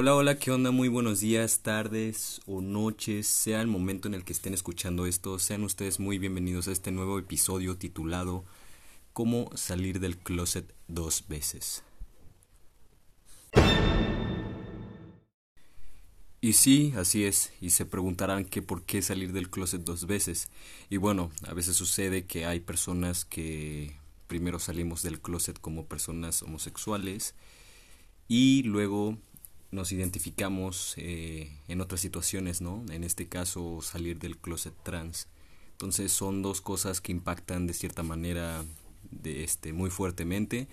Hola, hola, ¿qué onda? Muy buenos días, tardes o noches, sea el momento en el que estén escuchando esto, sean ustedes muy bienvenidos a este nuevo episodio titulado Cómo salir del closet dos veces. Y sí, así es, y se preguntarán que por qué salir del closet dos veces. Y bueno, a veces sucede que hay personas que primero salimos del closet como personas homosexuales y luego nos identificamos eh, en otras situaciones, ¿no? En este caso, salir del closet trans. Entonces son dos cosas que impactan de cierta manera de este muy fuertemente,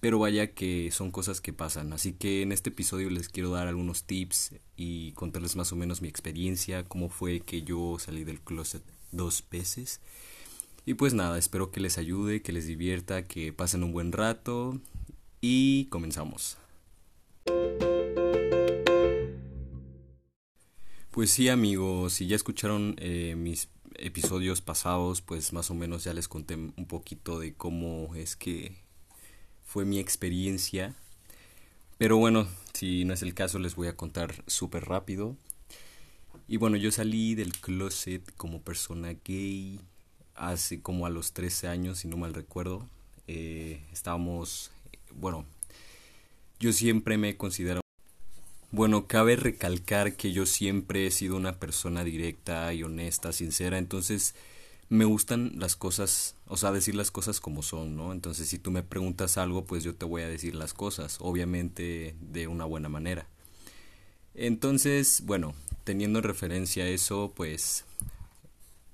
pero vaya que son cosas que pasan. Así que en este episodio les quiero dar algunos tips y contarles más o menos mi experiencia, cómo fue que yo salí del closet dos veces. Y pues nada, espero que les ayude, que les divierta, que pasen un buen rato y comenzamos. Pues sí amigos, si ya escucharon eh, mis episodios pasados, pues más o menos ya les conté un poquito de cómo es que fue mi experiencia. Pero bueno, si no es el caso les voy a contar súper rápido. Y bueno, yo salí del closet como persona gay hace como a los 13 años, si no mal recuerdo. Eh, estábamos, bueno, yo siempre me he considerado bueno, cabe recalcar que yo siempre he sido una persona directa y honesta, sincera, entonces me gustan las cosas, o sea, decir las cosas como son, ¿no? Entonces, si tú me preguntas algo, pues yo te voy a decir las cosas, obviamente de una buena manera. Entonces, bueno, teniendo en referencia eso, pues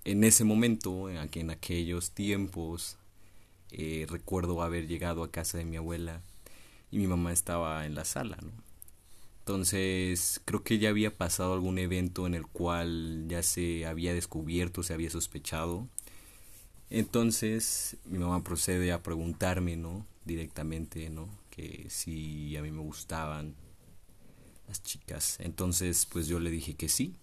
en ese momento, en aquellos tiempos, eh, recuerdo haber llegado a casa de mi abuela y mi mamá estaba en la sala, ¿no? Entonces, creo que ya había pasado algún evento en el cual ya se había descubierto, se había sospechado. Entonces, mi mamá procede a preguntarme, ¿no? Directamente, ¿no? Que si a mí me gustaban las chicas. Entonces, pues yo le dije que sí.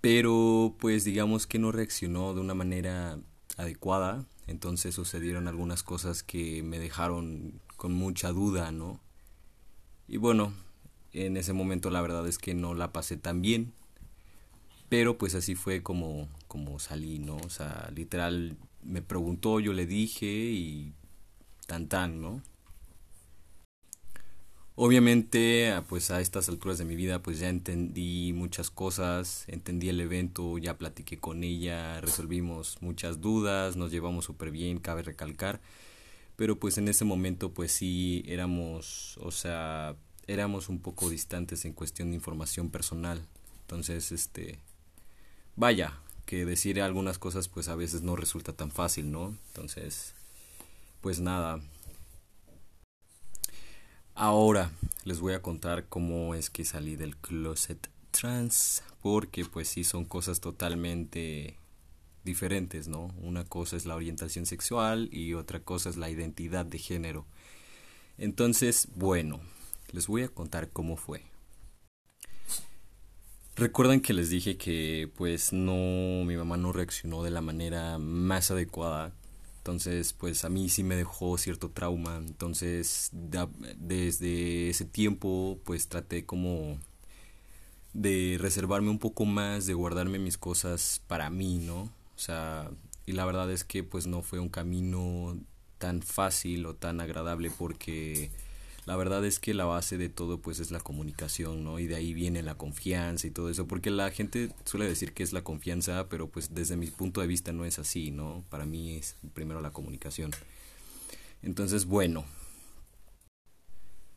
Pero, pues digamos que no reaccionó de una manera adecuada. Entonces sucedieron algunas cosas que me dejaron con mucha duda, ¿no? Y bueno, en ese momento la verdad es que no la pasé tan bien. Pero pues así fue como, como salí, ¿no? O sea, literal me preguntó, yo le dije y tan tan, ¿no? Obviamente, pues a estas alturas de mi vida, pues ya entendí muchas cosas, entendí el evento, ya platiqué con ella, resolvimos muchas dudas, nos llevamos súper bien, cabe recalcar pero pues en ese momento pues sí éramos, o sea, éramos un poco distantes en cuestión de información personal. Entonces, este, vaya, que decir algunas cosas pues a veces no resulta tan fácil, ¿no? Entonces, pues nada. Ahora les voy a contar cómo es que salí del closet trans, porque pues sí son cosas totalmente diferentes, ¿no? Una cosa es la orientación sexual y otra cosa es la identidad de género. Entonces, bueno, les voy a contar cómo fue. Recuerdan que les dije que pues no, mi mamá no reaccionó de la manera más adecuada. Entonces, pues a mí sí me dejó cierto trauma. Entonces, desde ese tiempo, pues traté como de reservarme un poco más, de guardarme mis cosas para mí, ¿no? O sea, y la verdad es que pues no fue un camino tan fácil o tan agradable porque la verdad es que la base de todo pues es la comunicación, ¿no? Y de ahí viene la confianza y todo eso, porque la gente suele decir que es la confianza, pero pues desde mi punto de vista no es así, ¿no? Para mí es primero la comunicación. Entonces, bueno.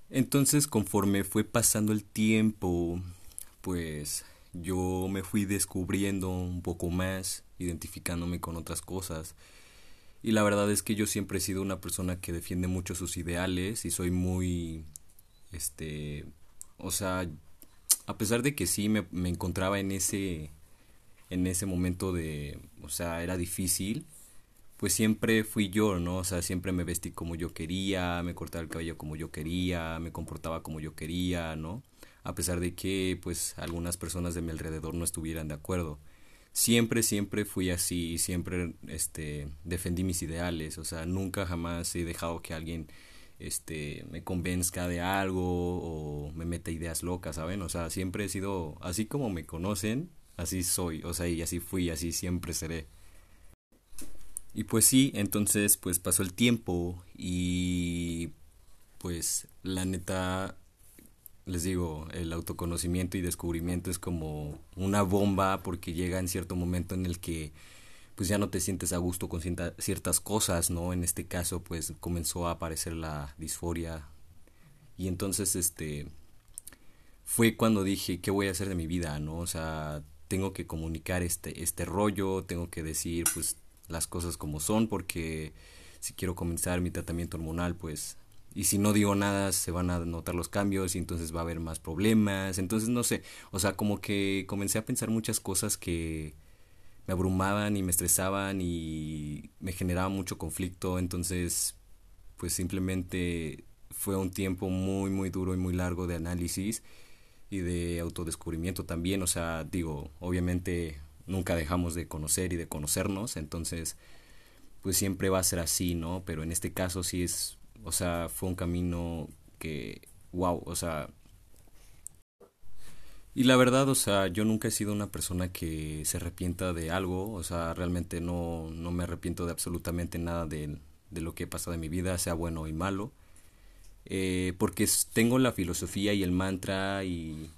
Entonces, conforme fue pasando el tiempo, pues yo me fui descubriendo un poco más, identificándome con otras cosas. Y la verdad es que yo siempre he sido una persona que defiende mucho sus ideales y soy muy, este, o sea, a pesar de que sí me, me encontraba en ese, en ese momento de, o sea, era difícil, pues siempre fui yo, ¿no? O sea, siempre me vestí como yo quería, me cortaba el cabello como yo quería, me comportaba como yo quería, ¿no? a pesar de que pues algunas personas de mi alrededor no estuvieran de acuerdo. Siempre, siempre fui así, siempre este, defendí mis ideales, o sea, nunca jamás he dejado que alguien este, me convenzca de algo o me meta ideas locas, ¿saben? O sea, siempre he sido, así como me conocen, así soy, o sea, y así fui, así siempre seré. Y pues sí, entonces pues pasó el tiempo y pues la neta les digo, el autoconocimiento y descubrimiento es como una bomba porque llega en cierto momento en el que pues ya no te sientes a gusto con ciertas cosas, ¿no? En este caso pues comenzó a aparecer la disforia y entonces este fue cuando dije, ¿qué voy a hacer de mi vida, no? O sea, tengo que comunicar este este rollo, tengo que decir pues las cosas como son porque si quiero comenzar mi tratamiento hormonal pues y si no digo nada se van a notar los cambios y entonces va a haber más problemas. Entonces no sé, o sea, como que comencé a pensar muchas cosas que me abrumaban y me estresaban y me generaban mucho conflicto. Entonces, pues simplemente fue un tiempo muy, muy duro y muy largo de análisis y de autodescubrimiento también. O sea, digo, obviamente nunca dejamos de conocer y de conocernos, entonces pues siempre va a ser así, ¿no? Pero en este caso sí es o sea, fue un camino que, wow, o sea... Y la verdad, o sea, yo nunca he sido una persona que se arrepienta de algo, o sea, realmente no, no me arrepiento de absolutamente nada de, de lo que he pasado en mi vida, sea bueno y malo, eh, porque tengo la filosofía y el mantra y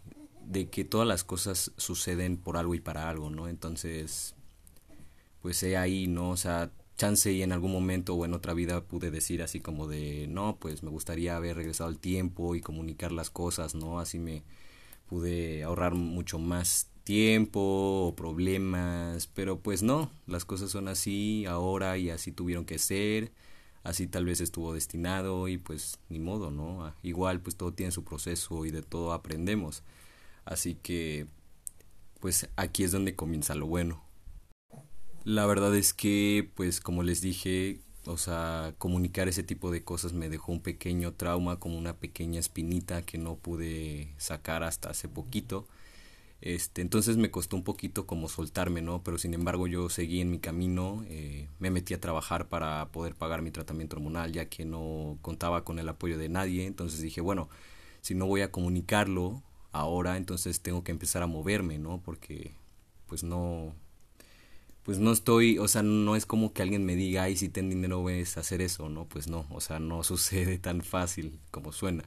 de que todas las cosas suceden por algo y para algo, ¿no? Entonces, pues he ahí, ¿no? O sea, chance y en algún momento o en otra vida pude decir así como de no pues me gustaría haber regresado al tiempo y comunicar las cosas no así me pude ahorrar mucho más tiempo o problemas pero pues no las cosas son así ahora y así tuvieron que ser así tal vez estuvo destinado y pues ni modo no ah, igual pues todo tiene su proceso y de todo aprendemos. Así que pues aquí es donde comienza lo bueno la verdad es que, pues como les dije, o sea, comunicar ese tipo de cosas me dejó un pequeño trauma, como una pequeña espinita que no pude sacar hasta hace poquito. Este, entonces me costó un poquito como soltarme, ¿no? Pero sin embargo yo seguí en mi camino, eh, me metí a trabajar para poder pagar mi tratamiento hormonal, ya que no contaba con el apoyo de nadie. Entonces dije, bueno, si no voy a comunicarlo ahora, entonces tengo que empezar a moverme, ¿no? Porque pues no, pues no estoy, o sea, no es como que alguien me diga, ay, si ten dinero ves hacer eso, ¿no? Pues no, o sea, no sucede tan fácil como suena.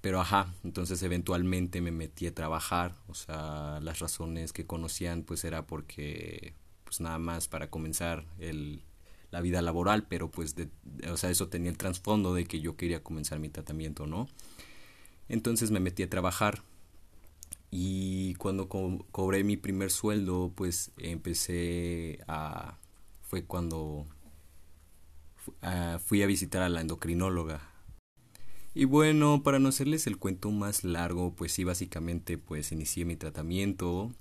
Pero ajá, entonces eventualmente me metí a trabajar, o sea, las razones que conocían pues era porque, pues nada más para comenzar el, la vida laboral, pero pues, de, o sea, eso tenía el trasfondo de que yo quería comenzar mi tratamiento, ¿no? Entonces me metí a trabajar y cuando cobré mi primer sueldo, pues empecé a... fue cuando fui a visitar a la endocrinóloga. Y bueno, para no hacerles el cuento más largo, pues sí, básicamente pues inicié mi tratamiento.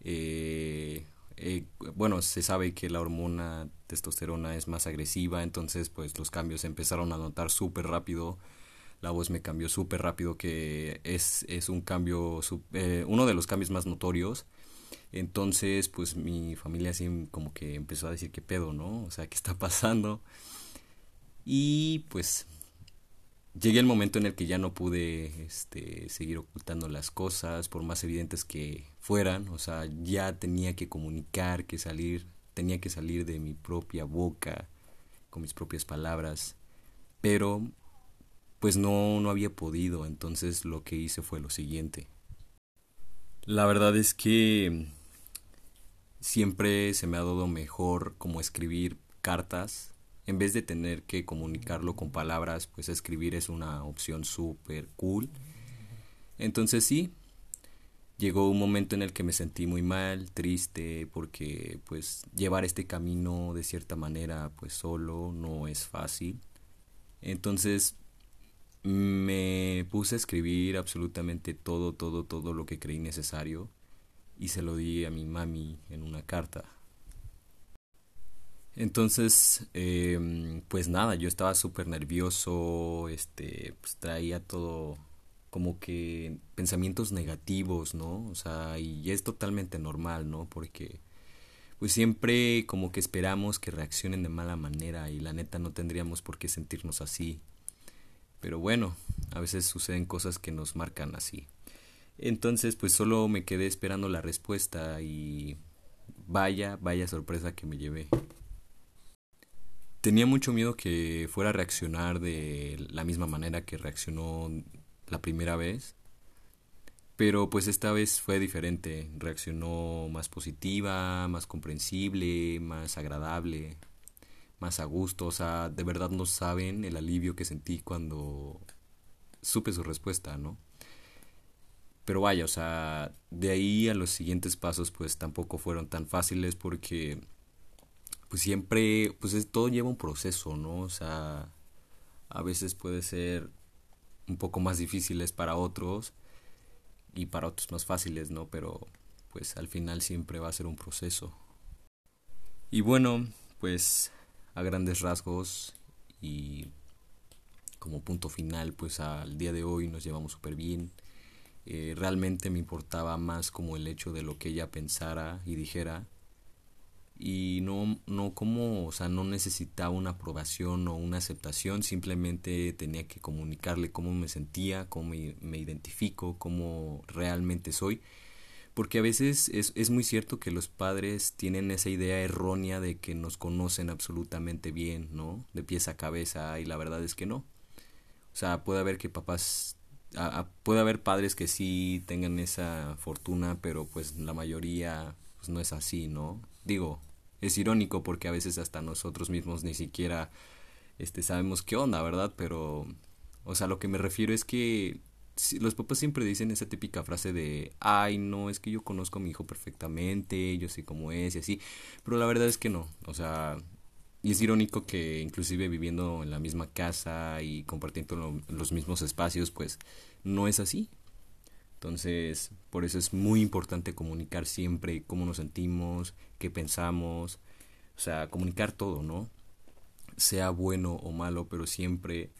Eh, eh, bueno, se sabe que la hormona testosterona es más agresiva, entonces pues los cambios empezaron a notar súper rápido la voz me cambió súper rápido, que es, es un cambio, eh, uno de los cambios más notorios. Entonces, pues mi familia así como que empezó a decir qué pedo, ¿no? O sea, ¿qué está pasando? Y pues llegué al momento en el que ya no pude este, seguir ocultando las cosas, por más evidentes que fueran. O sea, ya tenía que comunicar, que salir, tenía que salir de mi propia boca, con mis propias palabras. Pero pues no, no había podido, entonces lo que hice fue lo siguiente. La verdad es que siempre se me ha dado mejor como escribir cartas. En vez de tener que comunicarlo con palabras, pues escribir es una opción súper cool. Entonces sí, llegó un momento en el que me sentí muy mal, triste, porque pues llevar este camino de cierta manera pues solo no es fácil. Entonces me puse a escribir absolutamente todo, todo, todo lo que creí necesario y se lo di a mi mami en una carta. Entonces, em, pues nada, yo estaba súper nervioso, este, pues traía todo como que pensamientos negativos, ¿no? O sea, y es totalmente normal, ¿no? Porque pues siempre como que esperamos que reaccionen de mala manera y la neta no tendríamos por qué sentirnos así. Pero bueno, a veces suceden cosas que nos marcan así. Entonces, pues solo me quedé esperando la respuesta y vaya, vaya sorpresa que me llevé. Tenía mucho miedo que fuera a reaccionar de la misma manera que reaccionó la primera vez. Pero pues esta vez fue diferente. Reaccionó más positiva, más comprensible, más agradable, más a gusto. O sea, de verdad no saben el alivio que sentí cuando supe su respuesta, ¿no? Pero vaya, o sea, de ahí a los siguientes pasos pues tampoco fueron tan fáciles porque pues siempre, pues es, todo lleva un proceso, ¿no? O sea, a veces puede ser un poco más difíciles para otros y para otros más fáciles, ¿no? Pero pues al final siempre va a ser un proceso. Y bueno, pues a grandes rasgos y como punto final, pues al día de hoy nos llevamos súper bien. Eh, realmente me importaba más como el hecho de lo que ella pensara y dijera y no, no como, o sea, no necesitaba una aprobación o una aceptación, simplemente tenía que comunicarle cómo me sentía, cómo me, identifico, cómo realmente soy. Porque a veces es, es muy cierto que los padres tienen esa idea errónea de que nos conocen absolutamente bien, ¿no? De pies a cabeza, y la verdad es que no. O sea, puede haber que papás puede haber padres que sí tengan esa fortuna, pero pues la mayoría pues no es así, ¿no? Digo, es irónico porque a veces hasta nosotros mismos ni siquiera este sabemos qué onda, ¿verdad? Pero o sea, lo que me refiero es que los papás siempre dicen esa típica frase de, ay, no, es que yo conozco a mi hijo perfectamente, yo sé cómo es y así, pero la verdad es que no, o sea, y es irónico que inclusive viviendo en la misma casa y compartiendo los mismos espacios, pues no es así. Entonces, por eso es muy importante comunicar siempre cómo nos sentimos, qué pensamos, o sea, comunicar todo, ¿no? Sea bueno o malo, pero siempre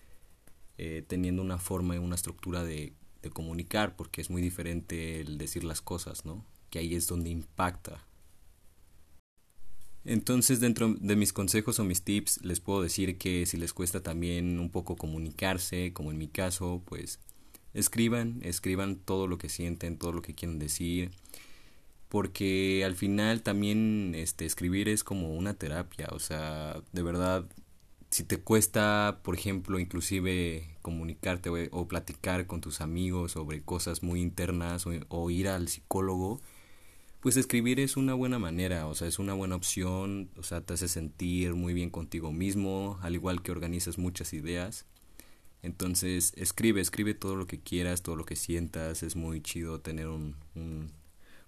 eh, teniendo una forma y una estructura de, comunicar, porque es muy diferente el decir las cosas, ¿no? Que ahí es donde impacta. Entonces, dentro de mis consejos o mis tips, les puedo decir que si les cuesta también un poco comunicarse, como en mi caso, pues escriban, escriban todo lo que sienten, todo lo que quieren decir, porque al final también este escribir es como una terapia, o sea, de verdad si te cuesta, por ejemplo, inclusive comunicarte o, platicar con tus amigos sobre cosas muy internas o, ir al psicólogo, pues escribir es una buena manera, o sea, es una buena opción, o sea, te hace sentir muy bien contigo mismo, al igual que organizas muchas ideas. Entonces, escribe, escribe todo lo que quieras, todo lo que sientas. Es muy chido tener un, un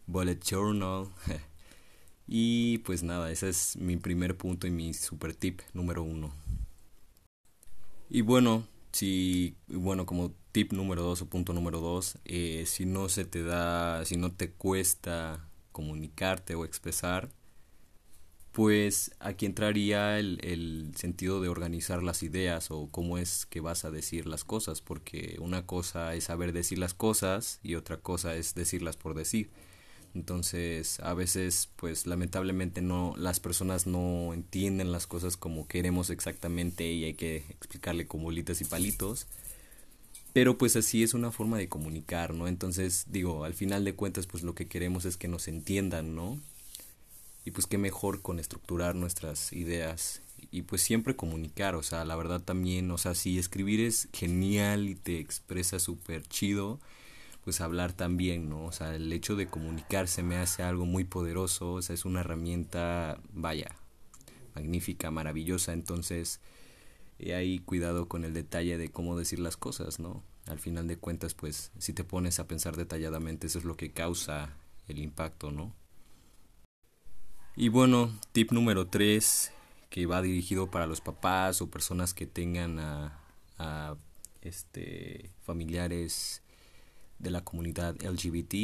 bullet journal. y pues nada, ese es mi primer punto y mi super tip número uno. Y bueno, si, bueno, como tip número dos o punto número dos, eh, si no se te da, si no te cuesta comunicarte o expresar, pues aquí entraría el, el, sentido de organizar las ideas o cómo es que vas a decir las cosas, porque una cosa es saber decir las cosas y otra cosa es decirlas por decir. Entonces, a veces, pues lamentablemente no, las personas no entienden las cosas como queremos exactamente y hay que explicarle con bolitas y palitos. Pero pues así es una forma de comunicar, ¿no? Entonces, digo, al final de cuentas, pues lo que queremos es que nos entiendan, ¿no? y pues qué mejor con estructurar nuestras ideas y pues siempre comunicar, o sea, la verdad también, o sea, si escribir es genial y te expresa súper chido, pues hablar también, ¿no? O sea, el hecho de comunicarse me hace algo muy poderoso, o sea, es una herramienta, vaya, magnífica, maravillosa, entonces, y ahí cuidado con el detalle de cómo decir las cosas, ¿no? Al final de cuentas, pues, si te pones a pensar detalladamente, eso es lo que causa el impacto, ¿no? Y bueno, tip número 3 que va dirigido para los papás o personas que tengan a, a este familiares de la comunidad LGBT.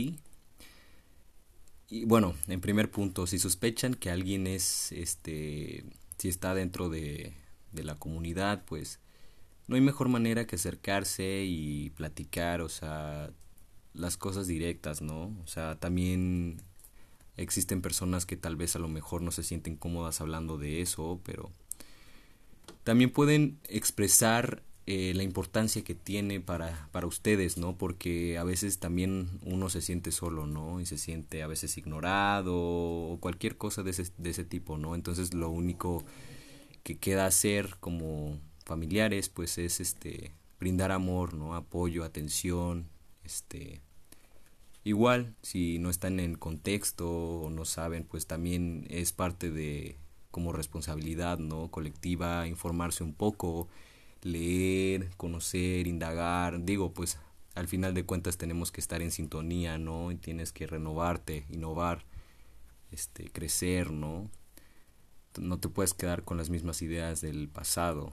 Y bueno, en primer punto, si sospechan que alguien es este si está dentro de, de la comunidad, pues no hay mejor manera que acercarse y platicar, o sea, las cosas directas, ¿no? O sea, también Existen personas que tal vez a lo mejor no se sienten cómodas hablando de eso, pero también pueden expresar eh, la importancia que tiene para, para ustedes, ¿no? Porque a veces también uno se siente solo, ¿no? Y se siente a veces ignorado o cualquier cosa de ese, de ese tipo, ¿no? Entonces lo único que queda hacer como familiares, pues es este brindar amor, ¿no? Apoyo, atención, este igual si no están en contexto o no saben, pues también es parte de como responsabilidad, ¿no? colectiva informarse un poco leer, conocer, indagar. Digo, pues al final de cuentas tenemos que estar en sintonía, ¿no? Y tienes que renovarte, innovar, este, crecer, ¿no? No te puedes quedar con las mismas ideas del pasado.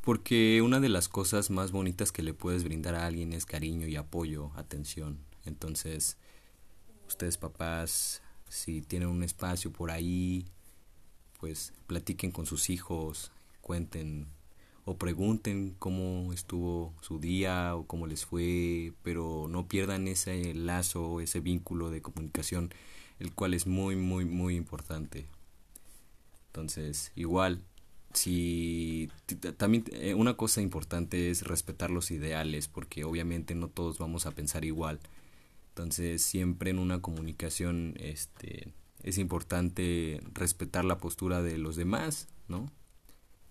Porque una de las cosas más bonitas que le puedes brindar a alguien es cariño y apoyo, atención. Entonces, ustedes papás, si tienen un espacio por ahí, pues platiquen con sus hijos, cuenten o pregunten cómo estuvo su día o cómo les fue, pero no pierdan ese lazo, ese vínculo de comunicación, el cual es muy, muy, muy importante. Entonces, igual, si también eh, una cosa importante es respetar los ideales, porque obviamente no todos vamos a pensar igual. Entonces, siempre en una comunicación este es importante respetar la postura de los demás, ¿no?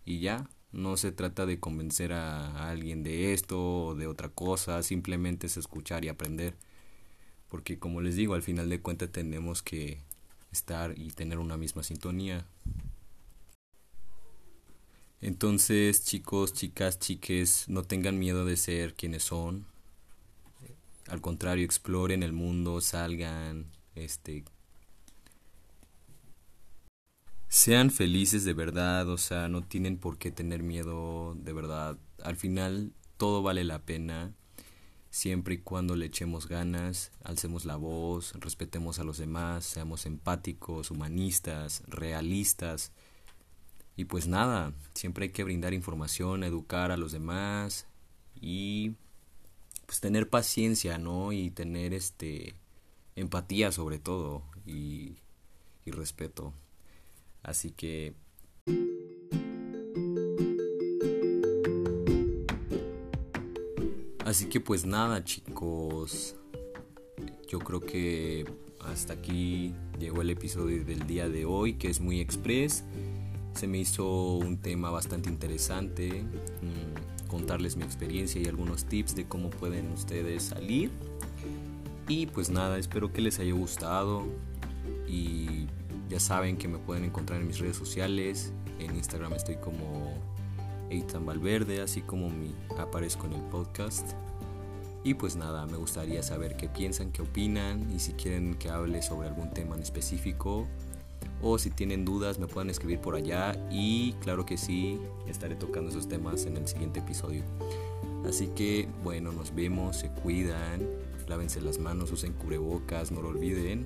Y ya. No se trata de convencer a, alguien de esto o de otra cosa, simplemente es escuchar y aprender. Porque como les digo, al final de cuentas tenemos que estar y tener una misma sintonía. Entonces, chicos, chicas, chiques, no tengan miedo de ser quienes son. Al contrario, exploren el mundo, salgan, este, sean felices de verdad, o sea, no tienen por qué tener miedo de verdad. Al final todo vale la pena siempre y cuando le echemos ganas, alcemos la voz, respetemos a los demás, seamos empáticos, humanistas, realistas. Y pues nada, siempre hay que brindar información, educar a los demás y pues tener paciencia, ¿no? Y tener este empatía sobre todo y, y respeto. Así que... Así que pues nada chicos, yo creo que hasta aquí llegó el episodio del día de hoy que es muy express. Se me hizo un tema bastante interesante, mm, contarles mi experiencia y algunos tips de cómo pueden ustedes salir. Y pues nada, espero que les haya gustado y ya saben que me pueden encontrar en mis redes sociales. En Instagram estoy como Eitan Valverde, así como mi, aparezco en el podcast. Y pues nada, me gustaría saber qué piensan, qué opinan y si quieren que hable sobre algún tema en específico o si tienen dudas me pueden escribir por allá y claro que sí, estaré tocando esos temas en el siguiente episodio. Así que bueno, nos vemos, se cuidan, lávense las manos, usen cubrebocas, no lo olviden